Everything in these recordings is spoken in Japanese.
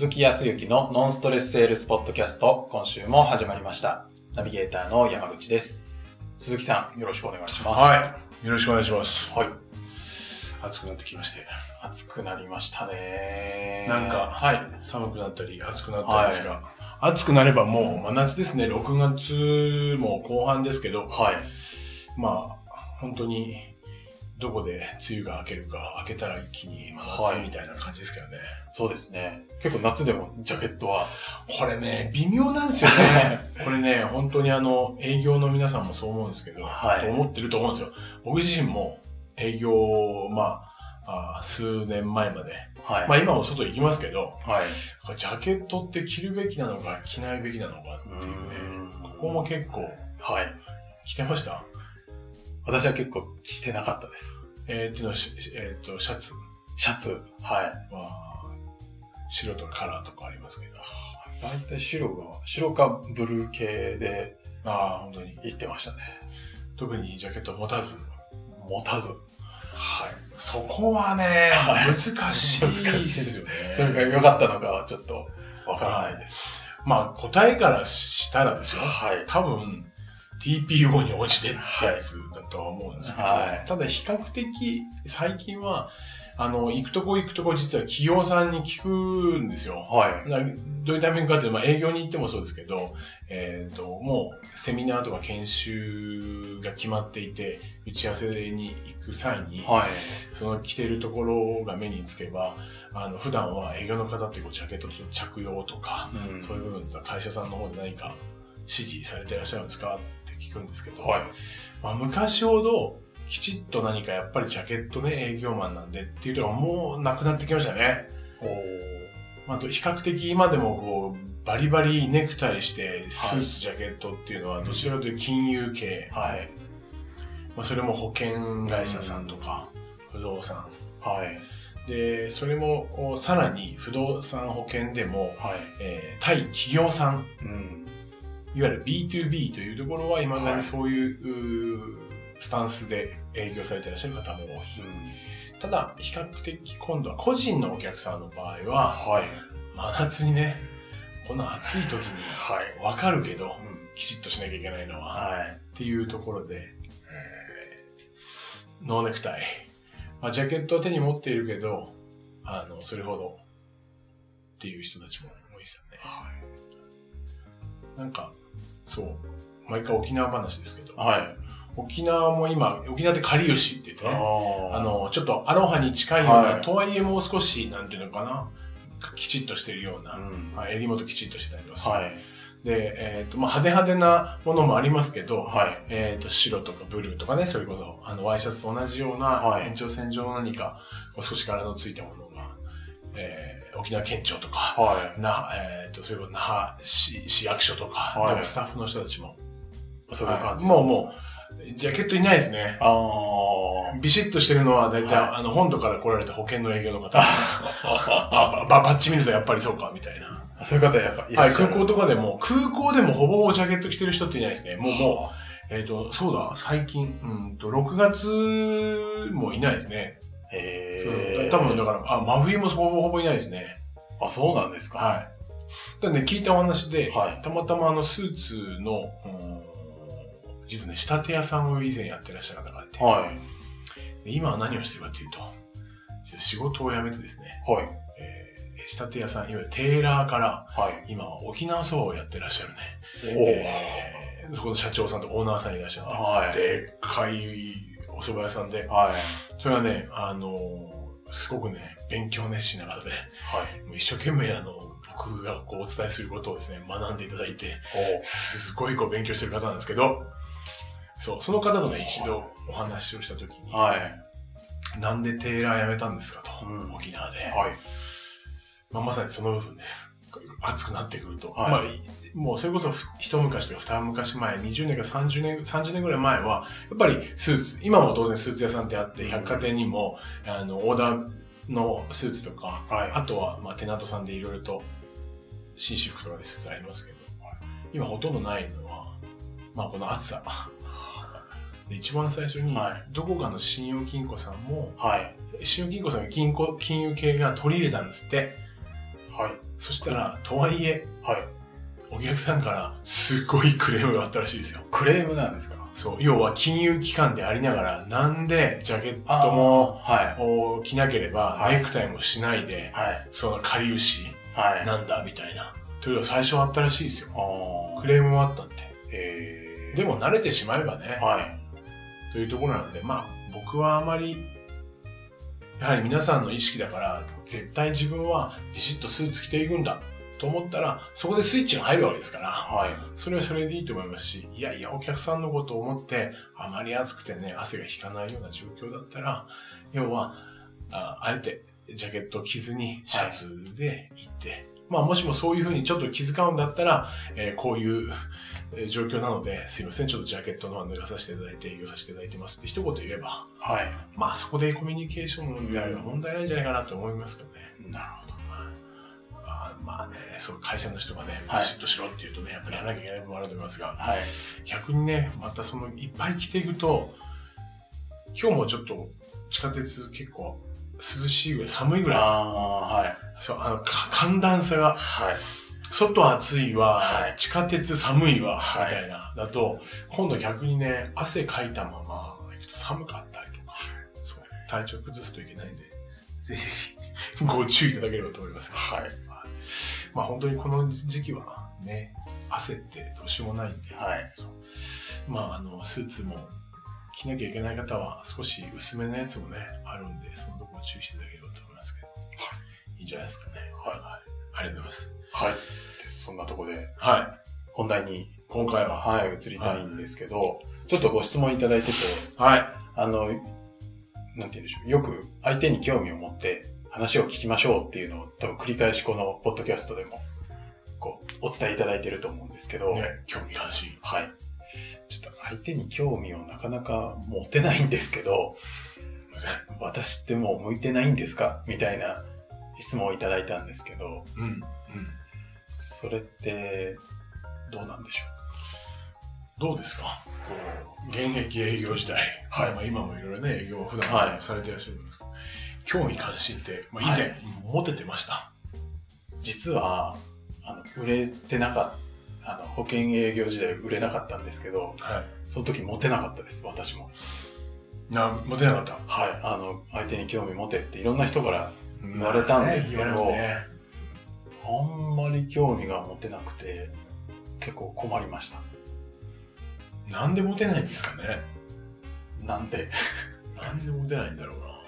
鈴木康之のノンストレスセールスポッドキャスト、今週も始まりました。ナビゲーターの山口です。鈴木さん、よろしくお願いします。はい。よろしくお願いします。はい。暑くなってきまして。暑くなりましたね。なんかはい。寒くなったり、暑くなったりですが、暑くなればもう真夏ですね。6月も後半ですけど、はい。まあ、本当に、どこで梅雨が明けるか、明けたら一気に真はい夏みたいな感じですけどね。そうですね。結構夏でもジャケットは。これね、微妙なんですよね。これね、本当にあの、営業の皆さんもそう思うんですけど、はいと思ってると思うんですよ。僕自身も営業、まあ、あ数年前まで、はい。まあ今も外行きますけど、はい。ジャケットって着るべきなのか着ないべきなのかっていうねうここも結構はい。着てました私は結構着てなかったです。えー、っていうのはし、えー、とシャツ？シャツ。はい。は白とかカラーとかありますけど。大体白が、白かブルー系でああ、本当に。行ってましたね。特にジャケット持たず？持たず。はい。そこはね、はい難しいですよね。難しいですそれが良かったのかはちょっとわからないです。まあ答えからしたらですよ。はい。多分 TPO に応じてってやつだとは思うんですけど、はいただ比較的最近は、あの、行くとこ行くとこ実は企業さんに聞くんですよ。はい。などういうタイミングかっていうと、まあ、営業に行ってもそうですけど、えっ、と、もうセミナーとか研修が決まっていて、打ち合わせに行く際に、はい。その着てるところが目につけば、あの、普段は営業の方ってこうジャケットの着用とか、うんそういう部分とか会社さんの方で何か指示されていらっしゃるんですか聞くんですけど、はい。まあ、昔ほどきちっと何かやっぱりジャケットね営業マンなんでっていうところがもうなくなってきましたね。おあ、あと比較的今でもこうバリバリネクタイしてスーツジャケットっていうのはどちらかというと金融系、はい。まあ、それも保険会社さんとか不動産はい。でそれもさらに不動産保険でも、はい。えー対企業さんうん。いわゆる B2B というところは、今だにそういう,、スタンスで営業されていらっしゃる方も多い。ただ、比較的今度は個人のお客さんの場合は、はい。真夏にね、この暑い時に、はい。わかるけど、うんきちっとしなきゃいけないのは、はい。っていうところで、えーノーネクタイ。まあ、ジャケットは手に持っているけど、あの、それほどっていう人たちも多いですよね。なんか、そう、毎回沖縄話ですけど、はい。沖縄も今、沖縄ってかりゆしって言ってね、ああ、の、ちょっとアロハに近いような、はいとはいえもう少し、なんていうのかな、きちっとしてるような、うん。まあ襟元きちっとしてたりとかはい。で、えっ、と、まあ、派手派手なものもありますけど、はい。えっ、と、白とかブルーとかね、それこそ、あの、ワイシャツと同じような、はい延長線上の何か、少し柄のついたものが、えー沖縄県庁とか、はな、えっ、と、それこそ那覇市市役所とか、はいスタッフの人たちも、い。そういう感じ。もうもう、ジャケットいないですね。ああ。ビシッとしてるのは、大体、はいあの、本土から来られた保険の営業の方。あ、ば、バッチ見るとやっぱりそうか、みたいな。そういう方やっぱいらはい、っしゃる。空港とかでも、空港でもほぼほぼジャケット着てる人っていないですね。もう、もう、えっ、と、そうだ、最近、うんと、6月もいないですね。へえ。多分だから、あ、真冬もほぼほぼいないですね。あ、そうなんですか。はい。だね、聞いたお話で、はいたまたまあの、スーツの、うん実はね、仕立て屋さんを以前やってらっしゃる方がいて、はい。で今は何をしてるかというと、仕事を辞めてですね、はい。えー仕立て屋さん、いわゆるテーラーから、はい。今は沖縄そばをやってらっしゃるね。おえーそこの社長さんとオーナーさんいらっしゃって、はい。でっかいお蕎麦屋さんで、はい。それはね、あのーすごくね、勉強熱心な方で、はい。もう一生懸命あの、僕がこうお伝えすることをですね、学んでいただいて、すごいこう勉強してる方なんですけど、そう、その方とね、一度お話をしたときに、はい。なんでテーラー辞めたんですかと、うん沖縄で、はい。まあ。まさにその部分です。暑くなってくると。はいまあ、もうそれこそふ一昔とか二昔前、20年か30年、30年ぐらい前は、やっぱりスーツ、今も当然スーツ屋さんってあって、百貨店にも、あの、オーダーのスーツとか、はい。あとは、まあ、テナントさんでいろいろと、新私服とかでスーツありますけど、今ほとんどないのは、まあ、この暑さ。で一番最初に、はいどこかの信用金庫さんも、はい。信用金庫さんが金庫、金融系が取り入れたんですって。はい。そしたら、とはいえ、はい。お客さんからすごいクレームがあったらしいですよ。クレームなんですか？そう。要は金融機関でありながら、なんでジャケットもはを着なければ、はいネクタイもしないでい。、はい。その仮牛はい。なんだみたいな。というのが最初あったらしいですよ。あクレームもあったって。えー、でも慣れてしまえばね、はい。というところなので、まあ僕はあまり、やはり皆さんの意識だから、絶対自分はビシッとスーツ着ていくんだと思ったら、そこでスイッチが入るわけですから、はい。それはそれでいいと思いますし、いやいや、お客さんのことを思って、あまり暑くてね、汗が引かないような状況だったら、要は、ああえてジャケットを着ずにシャツで行って、まあもしもそういうふうにちょっと気遣うんだったら、えーこういうえー状況なので、すいません、ちょっとジャケットの方脱がさせていただいて営業させていただいてますって一言言えば、はい。まあそこでコミュニケーションであれば問題ないんじゃないかなと思いますけどね。なるほど。まあね、そう会社の人がね、はいビシッとしろって言うとね、やっぱりやらなきゃいけない部分もあると思いますが、はい。逆にね、またそのいっぱい着ていくと、今日もちょっと地下鉄結構涼しいぐらい、寒いぐらい。ああ、はい。そう、あの、か寒暖差が、はい。外暑いわ、はい地下鉄寒いわ、はいみたいな。だと、今度逆にね、汗かいたまま行くと寒かったりとか、そう、体調崩すといけないんで、ぜひぜひご注意いただければと思います。はい。まあ本当にこの時期はね、汗ってどうしようもないんで、はい。まあ、あの、スーツも着なきゃいけない方は少し薄めのやつもね、あるんで、そのところ注意していただければと思いますけど。いいんじゃないですかね。はいありがとうございます。はい。でそんなとこで、はい。本題に、今回は。はい、移りたいんですけど、ちょっとご質問いただいてて、はい。あの、なんて言うんでしょう。よく相手に興味を持って話を聞きましょうっていうのを多分繰り返しこのポッドキャストでも、こう、お伝えいただいてると思うんですけど、ね、興味関心。はい。ちょっと相手に興味をなかなか持てないんですけど、私ってもう向いてないんですか？みたいな質問をいただいたんですけど、うん。うん。それって、どうなんでしょどうですか？こう、現役営業時代。はいまあ今もいろいろね、営業を普段はいされていらっしゃると思いますけど、興味関心って、まあ以前、はい持ててました。う実は、あの、売れてなかった、あの、保険営業時代売れなかったんですけど、はい。その時モテなかったです、私も。な、持てなかった？はい。あの、相手に興味持てっていろんな人から言われたんですけどますね。あんまり興味が持てなくて、結構困りました。なんで持てないんですかねなんで、なんで持てないんだろうな。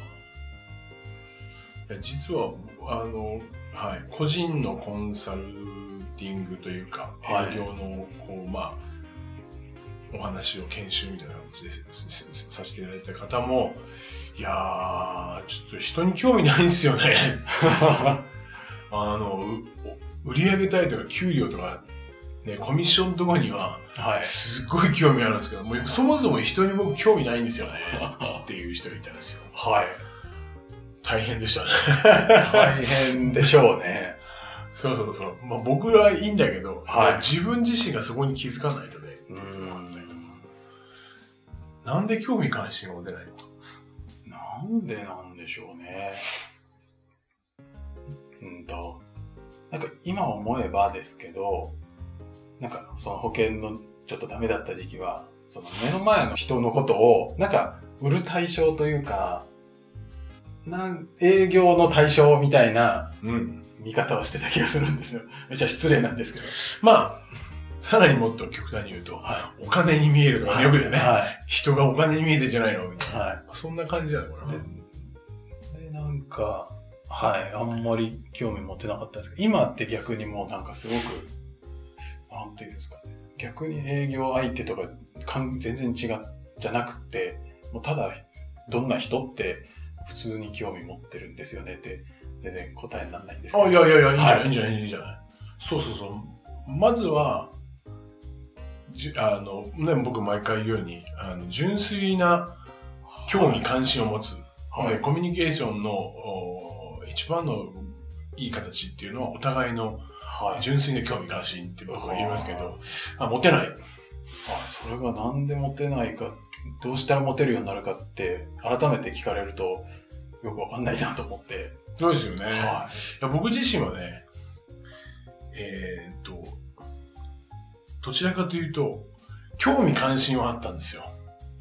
実は、あの、はい、個人のコンサルティングというか、はい営業の、こう、まあ、お話を研修みたいな形ですすすさせていただいた方も、いやー、ちょっと人に興味ないんですよね。あの、う売り上げたいとか給料とか、ね、コミッションとかには、はい。すっごい興味あるんですけど、もうそもそも人に僕興味ないんですよね。っていう人がいたんですよ。はい。大変でしたね。大変でしょうね。そうそうそう。まあ僕はいいんだけど、はい自分自身がそこに気づかないとね、う。なんで興味関心が持てないのか。なんでなんでしょうね。うんと、なんか今思えばですけど、なんかその保険のちょっとダメだった時期は、その目の前の人のことを、なんか売る対象というか、なん営業の対象みたいなうん。見方をしてた気がするんですよ。めっちゃ失礼なんですけど。まあ、さらにもっと極端に言うと、はお金に見えるとか、よく言うね、はい。人がお金に見えてんじゃないのみたいな。はい。そんな感じだよ、これは。で、なんか、はい、あんまり興味持てなかったんですけど、今って逆にもうなんかすごく、なんていうんですかね、逆に営業相手とかかん全然違っじゃなくて、もうただ、どんな人って普通に興味持ってるんですよねって、全然答えにならないんですけど。あ、いやいやいや、いいんじゃない、はいい、いんじゃない、いいんじゃない。そうそうそう。まずは、じあの、ね、僕毎回言うように、あの、純粋な興味関心を持つ。はいでコミュニケーションのお一番のいい形っていうのはお互いのはい。純粋な興味関心って僕は言いますけど、あ持てない。はいそれがなんでモテないか、どうしたらモテるようになるかって、改めて聞かれると、よくわかんないなと思って。そうですよね。いはや僕自身はね、えーっと、どちらかというと、興味関心はあったんですよ。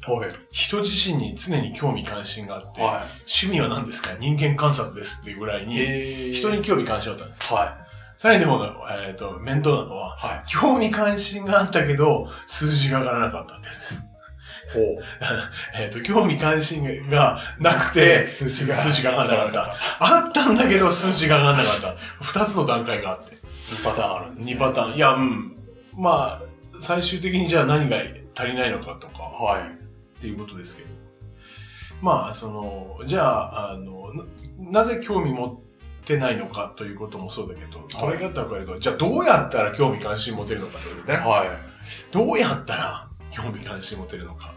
はい。人自身に常に興味関心があって、は趣味は何ですか？人間観察ですっていうぐらいい。に、え人に興味関心あったんです。はさらにでも、えーっと、面倒なのは、い。はい。興味関心があったけど、数字が上がらなかったってやつです。えっと、興味関心がなくて、数字が。数字が上がらなかった。あったんだけど、数字が上がらなかった。二つの段階があって。2パターンあるんです、ね。二パターン。いや、うん。まあ、最終的にじゃあ何が足りないのかとか、はい。っていうことですけど。まあ、その、じゃあ、あの、ななぜ興味持ってないのかということもそうだけど、捉え方を変えると、じゃあどうやったら興味関心持てるのかというね。はい。どうやったら興味関心持てるのか。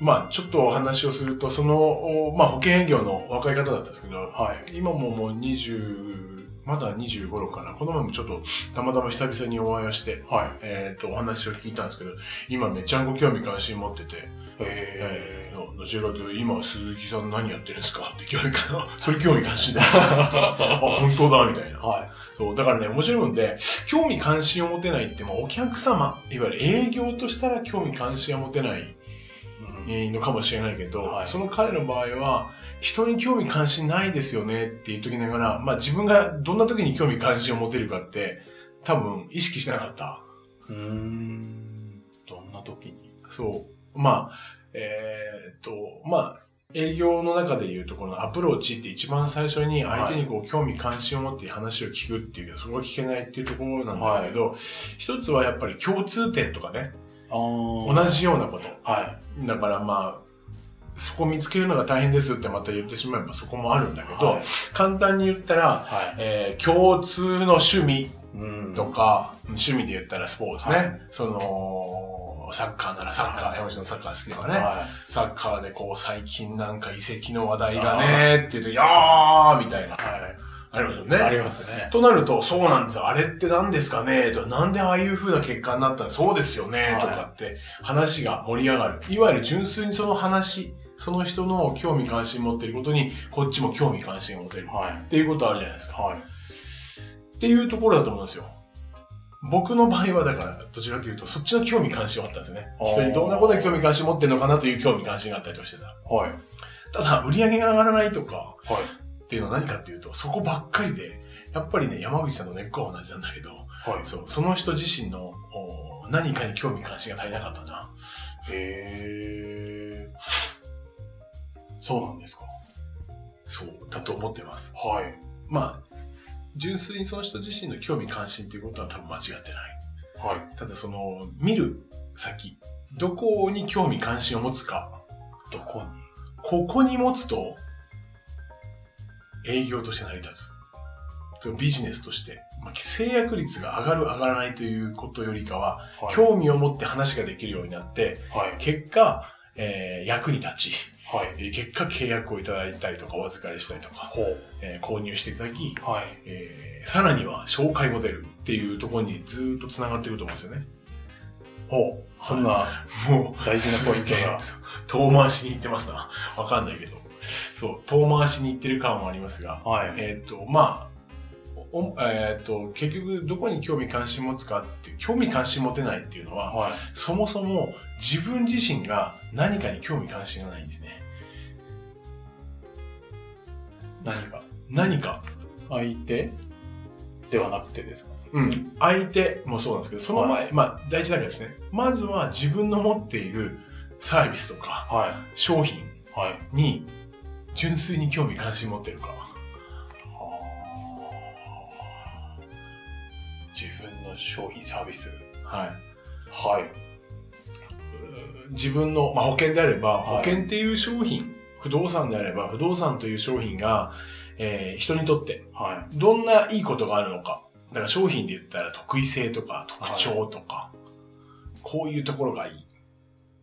まあ、ちょっとお話をすると、その、おまあ、保険営業の若い方だったんですけど、はい。今ももう20、まだ25頃かな。この前もちょっと、たまたま久々にお会いをして、はい。えっ、と、お話を聞いたんですけど、今めちゃんこ興味関心持ってて、ええー、のどちらかというと、今鈴木さん何やってるんですか？って興味関それ興味関心だよ。あ、本当だ、みたいなー。。はい。そう、だからね、面白いもんで、興味関心を持てないって、まあ、お客様、いわゆる営業としたら興味関心は持てないのかもしれないけど、はいその彼の場合は、人に興味関心ないですよねって言っときながら、まあ自分がどんな時に興味関心を持てるかって、多分意識してなかった。うーん。どんな時に？そう。まあ、えーっと、まあ、営業の中で言うとこのアプローチって一番最初に相手にこう興味関心を持って話を聞くっていうけど、そこが聞けないっていうところなんだけど、一つはやっぱり共通点とかね、同じようなこと。はい。だからまあ、そこ見つけるのが大変ですってまた言ってしまえばそこもあるんだけど、はい。簡単に言ったら、はい。えー共通の趣味うんとか、趣味で言ったらスポーツね。はいその、サッカーならサッカー、はい山下のサッカー好きとかね。はサッカーでこう最近なんか遺跡の話題がね、って言うと、いやーみたいな。い。はい。ありますよね。ありますね。となると、そうなんですよ。あれって何ですかね？とか、なんでああいう風な結果になったの？そうですよね、はいとかって話が盛り上がる。いわゆる純粋にその話、その人の興味関心持ってることに、こっちも興味関心を持てる。はい。っていうことあるじゃないですか。はい。っていうところだと思うんですよ。僕の場合はだから、どちらかというと、そっちの興味関心はあったんですよね。人にどんなことに興味関心持ってるのかなという興味関心があったりとかしてた。はい。ただ、売り上げが上がらないとか、はい。っていうのは何かっていうと、そこばっかりで、やっぱりね、山口さんの根っこは同じなんだけど、はい。そう、その人自身のお何かに興味関心が足りなかったな。へー。そうなんですか。そう、だと思ってます。はい。まあ、純粋にその人自身の興味関心っていうことは多分間違ってない。はい。ただその、見る先、どこに興味関心を持つか、どこに？ここに持つと、営業として成り立つ。とビジネスとして、まあ、制約率が上がる上がらないということよりかは、はい。興味を持って話ができるようになって、はい。結果、えー役に立ち、はい。えー結果契約をいただいたりとかお預かりしたりとか。えー購入していただき、はい。えーさらには紹介も出るっていうところにずーっと繋がっていくと思うんですよね。ほう。そんなもう、大事なポイントが。遠回しに行ってますな。わかんないけど。そう、遠回しに行ってる感はありますが、はい。えっ、と、まあ、おえっ、と、結局どこに興味関心持つかって、興味関心持てないっていうのは、はい。そもそも自分自身が何かに興味関心がないんですね。何か？何か。相手？ではなくてですか？うん。相手もそうなんですけど、その前、まあ、第一段階ですね。まずは自分の持っているサービスとかはい。商品はい。に純粋に興味関心持ってるか。自分の商品サービス。はい。はい。自分の、まあ、保険であれば、はい保険っていう商品、不動産であれば、不動産という商品が、えー人にとってはどんないいことがあるのか。だから商品で言ったら得意性とか特徴とか、こういうところがいい。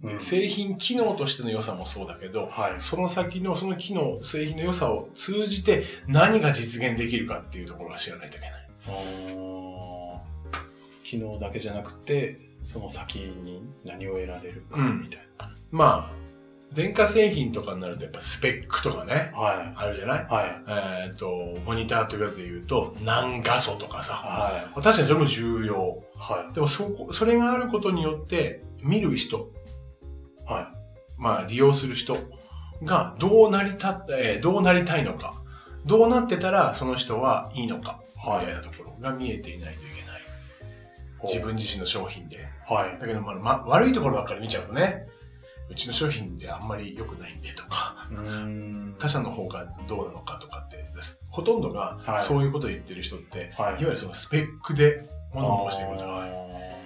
い。で製品機能としての良さもそうだけど、はい。その先のその機能、製品の良さを通じて何が実現できるかっていうところが知らないといけない。機能だけじゃなくて、その先に何を得られるかうんみたいまあ、電化製品とかになるとやっぱスペックとかね、はあるじゃない？い。はい。えっ、と、モニターとかで言うと、何画素とかさ。は確かにそれも重要。い。はでもそこ、それがあることによって、見る人、い。はまあ利用する人がどうなりた、えーどうなりたいのか、どうなってたらその人はいいのか、はいみたいなところが見えていないといけない。い。自分自身の商品で。はい。だけど、まあ、ま、悪いところばっかり見ちゃうとね、うちの商品ってあんまり良くないんでとか。他社の方がどうなのかとかってです、ほとんどがはいそういうことを言ってる人って、はいい、わゆるそのスペックで物を申してくるじゃない。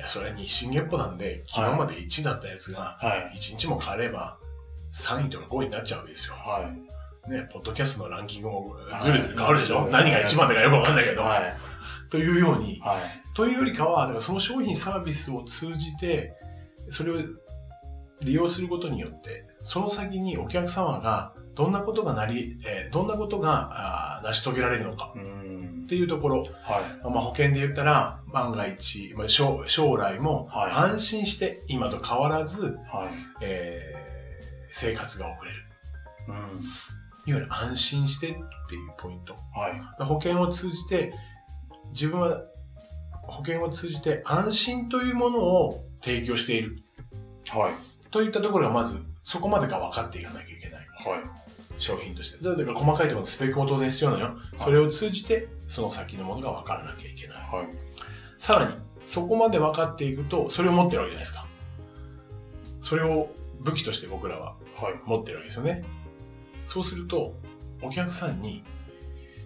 や、それは日進月歩なんで、昨日まで1だったやつが、ーはい。1日も変われば、3位とか5位になっちゃうわけですよ。はい。ね、ポッドキャストのランキングもずれずれ変わるでしょ、はい何が1番だかよくわかんないけど。はい。というように、はい。というよりかは、だからその商品サービスを通じて、それを利用することによって、その先にお客様がどんなことがなり、えーどんなことが成し遂げられるのかっ。ていうところ、はい。まあ、保険で言ったら、万が一、まあ、将将来もはい安心して今と変わらず、はい。えー生活が送れる。うん。いわゆる安心してっていうポイント。はい。保険を通じて、自分は保険を通じて安心というものを提供しているはい。といったところがまずそこまでが分かっていかなきゃいけない。商品として。だから細かいところのスペックも当然必要なのよ。それを通じてその先のものが分からなきゃいけない。はい。さらに、そこまで分かっていくと、それを持ってるわけじゃないですか。それを武器として僕らははい。持ってるわけですよね。そうすると、お客さんに、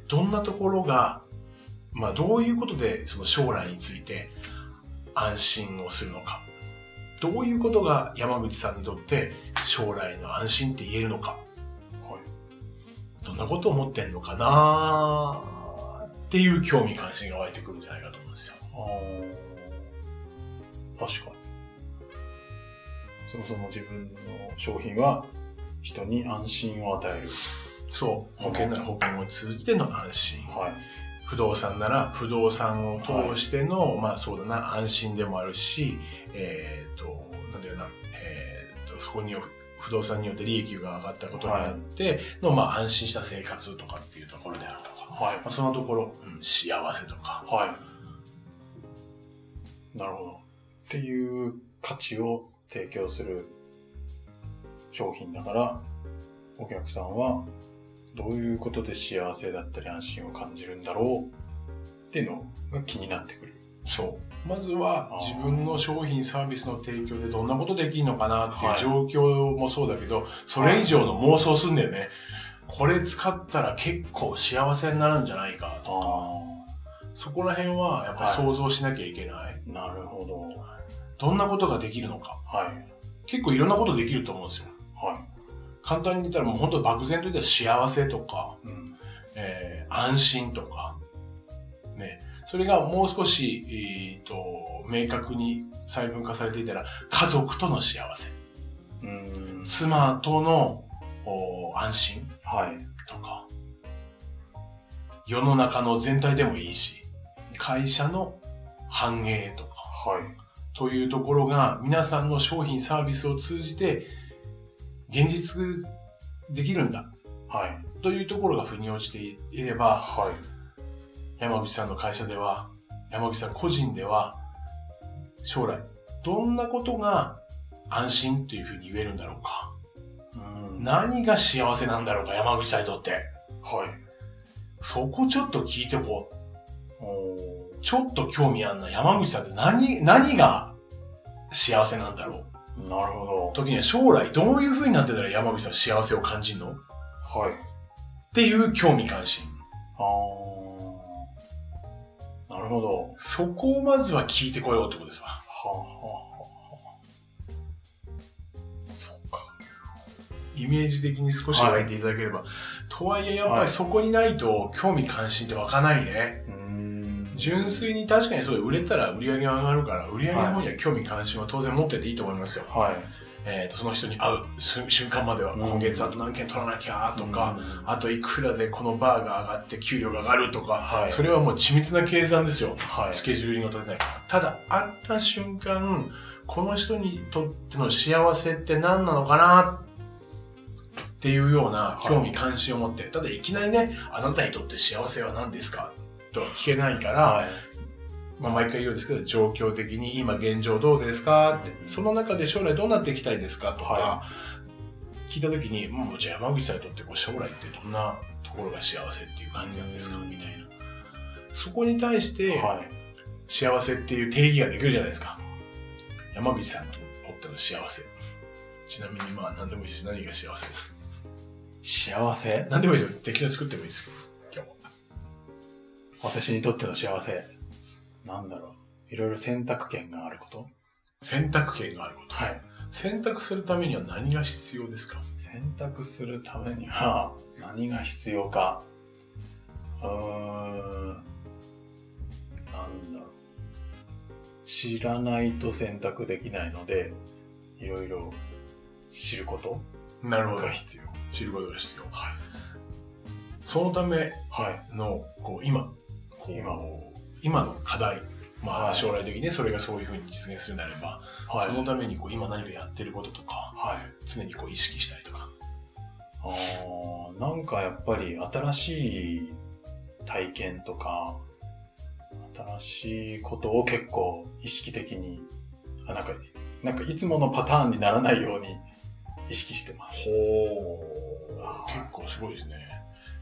どんなところが、まあどういうことでその将来について安心をするのか。どういうことが山口さんにとって将来の安心って言えるのか。はい。どんなことを思ってんのかなっていう興味関心が湧いてくるんじゃないかと思うんですよ。ああ。確かに。そもそも自分の商品は人に安心を与える。そう。保険なら保険を通じての安心。はい。不動産なら不動産を通しての、まあそうだな、安心でもあるし、えっ、と、なんだよな、えっ、と、そこに不動産によって利益が上がったことによっての、まあ安心した生活とかっていうところであるとか、はいま。あ、そのところ、うん幸せとか、はい。なるほど。っていう価値を提供する商品だから、お客さんはどういうことで幸せだったり安心を感じるんだろうっていうのが気になってくる。そう。まずは自分の商品サービスの提供でどんなことできるのかなっていうはい状況もそうだけど、それ以上の妄想すんだよね。これ使ったら結構幸せになるんじゃないかとか、あそこら辺はやっぱり想像しなきゃいけない。あ、なるほど。どんなことができるのか。はい。結構いろんなことできると思うんですよ。は簡単に言ったらもう本当漠然と言ったら幸せとか、い。うん。えー安心とか、ね。それがもう少し、えーと、明確に細分化されていたら、家族との幸せ、うん。妻とのお安心はい。とか、世の中の全体でもいいし、会社の繁栄とか、はい。というところが皆さんの商品サービスを通じて現実できるんだはい。というところが腑に落ちていればはい。山口さんの会社では山口さん個人では将来どんなことが安心というふうに言えるんだろうか？うん。何が幸せなんだろうか？山口さんにとってはい。そこちょっと聞いておこうちょっと興味あんな山口さんって何何が幸せなんだろう？なるほど。時には将来どういう風になってたら山口さん幸せを感じるの？っはい。ていう興味関心。ああ。なるほど。はそこをまずは聞いてこようってことですわ。あ、はあ、はあ。そうか。イメージ的に少し湧いていただければ。とはいえやっぱりそこにないと興味関心って湧かないね。うーん。純粋に確かにそうで売れたら売り上げが上がるから、売り上げの方には興味関心は当然持ってていいと思いますよ。はい。えっ、と、その人に会う瞬瞬間までは、うん今月あと何件取らなきゃとか、うんあといくらでこのバーが上がって給料が上がるとか、はいそれはもう緻密な計算ですよ。はい。スケジューリングを立てない。ただ、会った瞬間、この人にとっての幸せって何なのかなっていうような興味関心を持って、ただいきなりね、あなたにとって幸せは何ですか？とは聞けないから、はい。まあ毎回言うんですけど、状況的に今現状どうですか？って、その中で将来どうなっていきたいですか？とか、は聞いたときに、もうじゃあ山口さんにとってこう将来ってどんなところが幸せっていう感じなんですか？うんみたいな。そこに対して、はい。幸せっていう定義ができるじゃないですか。山口さんにとっての幸せ。ちなみにまあ何でもいいです。何が幸せです？幸せ？何でもいいですよ。適当に作ってもいいですけど。今日は。私にとっての幸せ。なんだろう。いろいろ選択権があること？選択権があること。はい。選択するためには何が必要ですか？選択するためには何が必要か。うーん。なんだろう。知らないと選択できないので、いろいろ知ることなるほどが。必要。知ることが必要。はい。そのためはい。の、こう、今、こう今今の課題。まあ、はい将来的にね、それがそういうふうに実現するなれば、はい。そのためにこう、今何かやってることとか、はい。常にこう、意識したりとか。あーなんかやっぱり新しい体験とか、新しいことを結構意識的に、あなんか、なんかいつものパターンにならないように意識してます。ほあ結構すごいですね。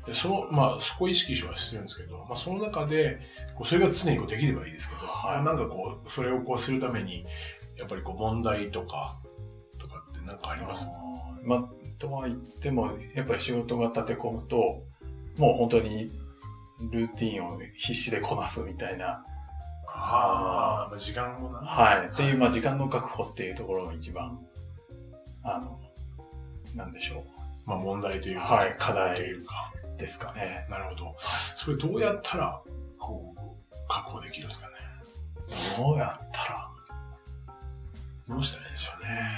で、その、まあ、そこ意識はしてるんですけど、まあ、その中で、こう、それが常にこうできればいいですけど、はいなんかこう、それをこうするために、やっぱりこう、問題とか、とかってなんかあります？まあ、とは言っても、やっぱり仕事が立て込むと、もう本当にルーティンを必死でこなすみたいな、ああ、まあ、時間もな。はい。っていう、まあ時間の確保っていうところが一番、あの、なんでしょまあ、問題というか、はい課題というか。う。ですかね。なるほど。それどうやったら、こう、確保できるんですかね？どうやったら、どうしたらいいんでしょうね？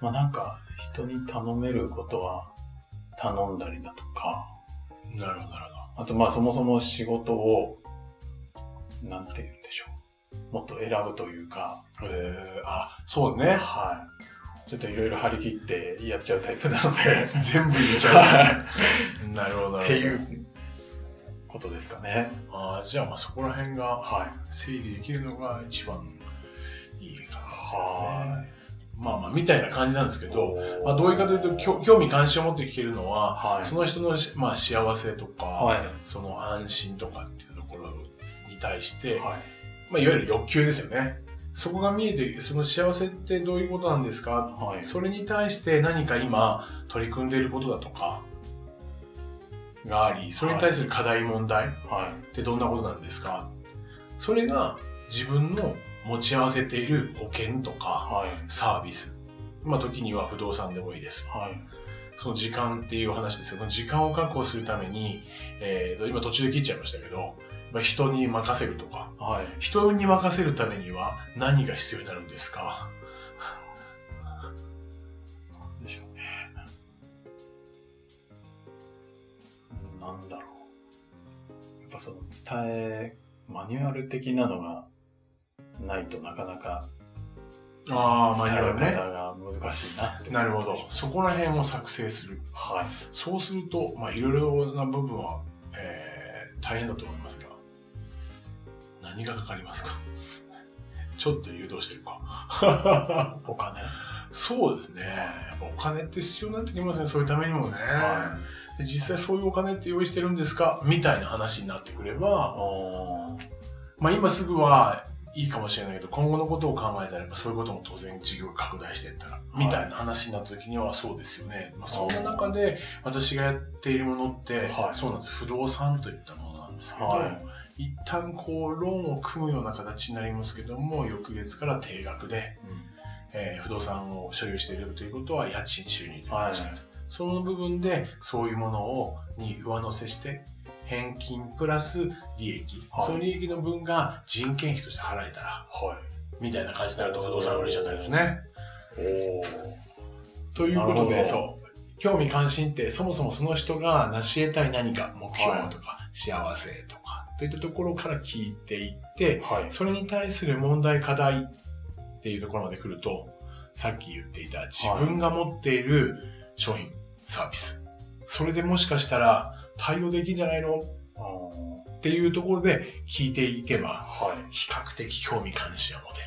まあなんか、人に頼めることは頼んだりだとか、なるほど、なるほあとまあそもそも仕事を、なんて言うんでしょう。もっと選ぶというか、ど。えー、あ、そうね。はい。ちょっといろいろ張り切ってやっちゃうタイプなので、全部言っちはゃう。なるほど。っていうことですかね。ああ、じゃあまあそこら辺がはい。整理できるのが一番いいかな、ね。はまあまあ、みたいな感じなんですけど、い。まあ、どういうかというと、興味関心を持って聞けるのは、はいその人のし、まあ、幸せとか、はい。その安心とかっていうところに対して、はい。まあ、いわゆる欲求ですよね。そこが見えて、その幸せってどういうことなんですか？はい。それに対して何か今取り組んでいることだとかがあり、それに対する課題問題はい。ってどんなことなんですか？それが自分の持ち合わせている保険とかはい。サービス。まあ時には不動産でもいいです。はい。その時間っていう話ですけど、時間を確保するために、えーと、今途中で切っちゃいましたけど、まあ、人に任せるとか、はい。人に任せるためには何が必要になるんですか？なんでしょうね。うんなんだろう。やっぱその伝え、マニュアル的なのがないとなかなかああ、マニュアルね。方が難しいな。なるほど。そこら辺を作成する。はい。そうすると、まあ、いろいろな部分は、えー、大変だと思いますが、何がかかりますか？ちょっと誘導してるか。お金？そうですね。やっぱお金って必要になってきますね。そういうためにもね。はで実際そういうお金って用意してるんですか？みたいな話になってくれば、まあ今すぐはいいかもしれないけど、今後のことを考えたら、そういうことも当然事業拡大していったら、みたいな話になった時にはそうですよね。まあそんな中で私がやっているものって、はいそうなんです。不動産といったものなんですけど、はい一旦こう、ローンを組むような形になりますけども、翌月から定額で、えー不動産を所有しているということは家賃収入という形になります。その部分でそういうものをに上乗せして返金プラス利益、はいその利益の分が人件費として払えたらはい。みたいな感じになると不動産が売れちゃったりですね。おということで、そう。興味関心ってそもそもその人が成し得たい何か、目標はいとか、幸せとか、といったところから聞いていって、はい。それに対する問題課題っていうところまで来ると、さっき言っていた自分が持っている商品、サービス。それでもしかしたら対応できんじゃないの？っていうところで聞いていけば、はい。比較的興味関心を持てる。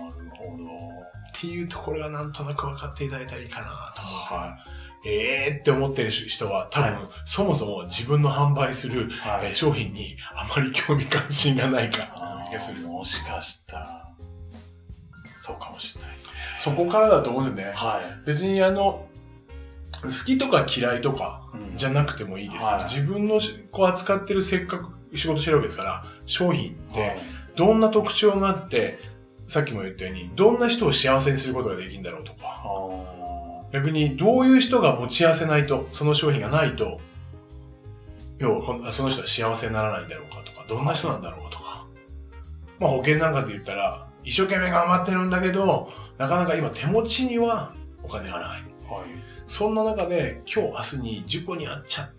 なるほど。っていうところがなんとなく分かっていただいたらいいかなと思うはええーって思ってる人は多分、はいそもそも自分の販売する、い。はい。えー商品にあまり興味関心がないかなあ気がするー。もしかしたら、そうかもしれないですね。そこからだと思うんだよね。はい。別にあの、好きとか嫌いとかうんじゃなくてもいいです。はい自分のしこう扱ってるせっかく仕事してるわけですから、商品ってはいどんな特徴があって、さっきも言ったように、どんな人を幸せにすることができるんだろうとか、あ逆にどういう人が持ち合わせないと、その商品がないと、要はその人は幸せにならないんだろうかとか、どんな人なんだろうかとか。まあ保険なんかで言ったら、一生懸命頑張ってるんだけど、なかなか今手持ちにはお金がない。ーはい。そんな中で今日明日に事故に遭っちゃっ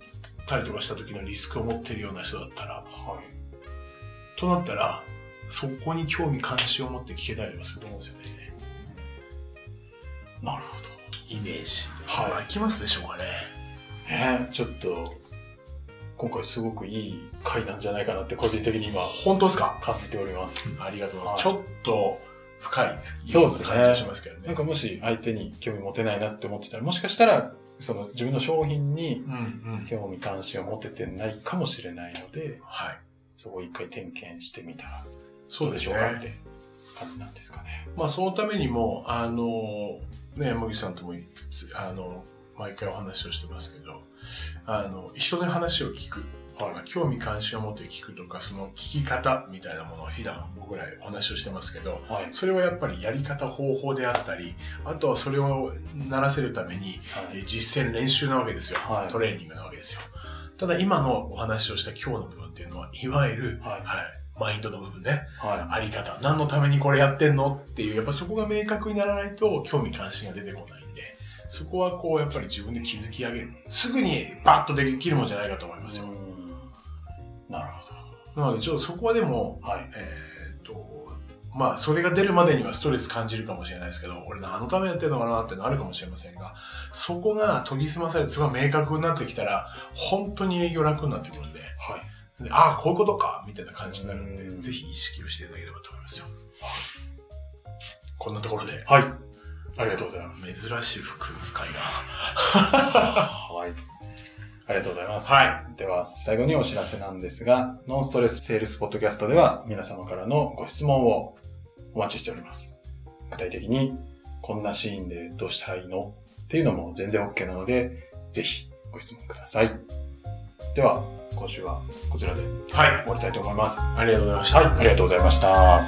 たりとかした時のリスクを持ってるような人だったら、はい。となったら、そこに興味関心を持って聞けたりはすると思うんですよね。なるほど。イメージ。はい湧きますでしょうかね。えー、ちょっと、今回すごくいい回なんじゃないかなって個人的に今本当ですか？感じております。ありがとうございます。はちょっと深いそうですね感じがしますけどね。なんかもし相手に興味持てないなって思ってたら、もしかしたら、その自分の商品にうんうん。興味関心を持ててないかもしれないので、はい。そこを一回点検してみたらどそうでしょうかってなんですかね。まあ、そのためにも、あの、ね、山口さんともい、あの、毎回お話をしてますけど、あの、人の話を聞くとか、興味関心を持って聞くとか、その聞き方みたいなものを普段僕らお話をしてますけど、はい。それはやっぱりやり方、方法であったり、あとはそれをならせるために、えはい。実践練習なわけですよ。はいトレーニングなわけですよ。ただ今のお話をした今日の部分っていうのは、いわゆる、はいはい、マインドの部分ね。はあり方。何のためにこれやってんのっていう、やっぱそこが明確にならないと興味関心が出てこないんで、そこはこうやっぱり自分で築き上げる。すぐにバッとできるもんじゃないかと思いますよ。い。なるほなのでちょっとそこはでも、ど。はい。えーっと、まあそれが出るまでにはストレス感じるかもしれないですけど、俺何のためやってんのかなっていうのあるかもしれませんが、そこが研ぎ澄まされて、そこが明確になってきたら、本当に営業楽になってくるんで、はい。でああ、こういうことかみたいな感じになるんで、うんぜひ意識をしていただければと思いますよ。こんなところで、はい。ありがとうございます。珍しい服深いな。はい。ありがとうございます。はい。では、最後にお知らせなんですが、ノンストレスセールスポッドキャストでは皆様からのご質問をお待ちしております。具体的に、こんなシーンでどうしたらいいの？っていうのも全然 OK なので、ぜひご質問ください。では、今週はこちらで終わりたいと思います。はい、ありがとうございました。はい、ありがとうございました。